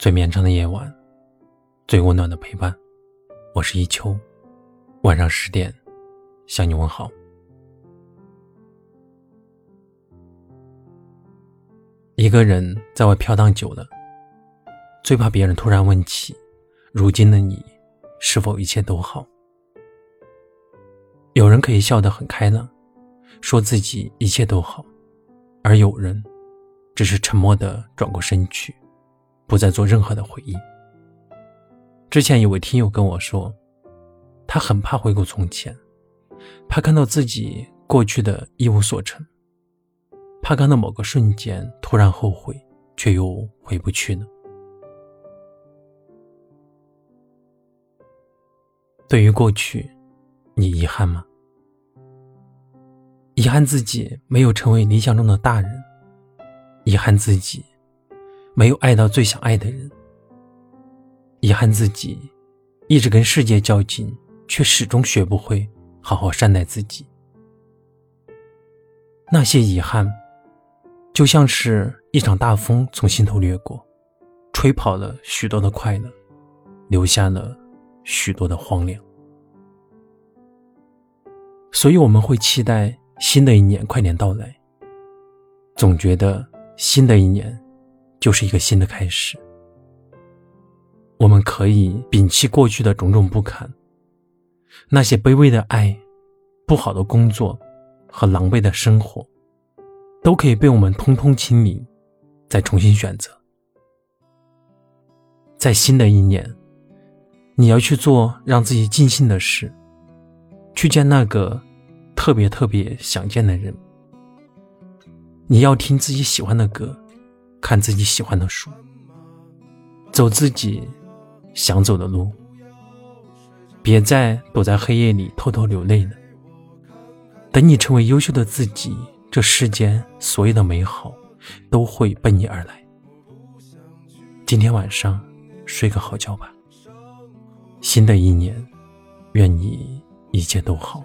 最绵长的夜晚，最温暖的陪伴。我是一秋，晚上十点向你问好。一个人在外飘荡久了，最怕别人突然问起，如今的你是否一切都好？有人可以笑得很开朗，说自己一切都好，而有人只是沉默的转过身去。不再做任何的回忆。之前有位听友跟我说，他很怕回顾从前，怕看到自己过去的一无所成，怕看到某个瞬间突然后悔，却又回不去了。对于过去，你遗憾吗？遗憾自己没有成为理想中的大人，遗憾自己。没有爱到最想爱的人，遗憾自己一直跟世界较劲，却始终学不会好好善待自己。那些遗憾，就像是一场大风从心头掠过，吹跑了许多的快乐，留下了许多的荒凉。所以我们会期待新的一年快点到来，总觉得新的一年。就是一个新的开始。我们可以摒弃过去的种种不堪，那些卑微的爱、不好的工作和狼狈的生活，都可以被我们通通清理，再重新选择。在新的一年，你要去做让自己尽兴的事，去见那个特别特别想见的人。你要听自己喜欢的歌。看自己喜欢的书，走自己想走的路，别再躲在黑夜里偷偷流泪了。等你成为优秀的自己，这世间所有的美好都会奔你而来。今天晚上睡个好觉吧。新的一年，愿你一切都好。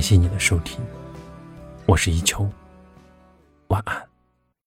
感谢你的收听，我是一秋，晚安。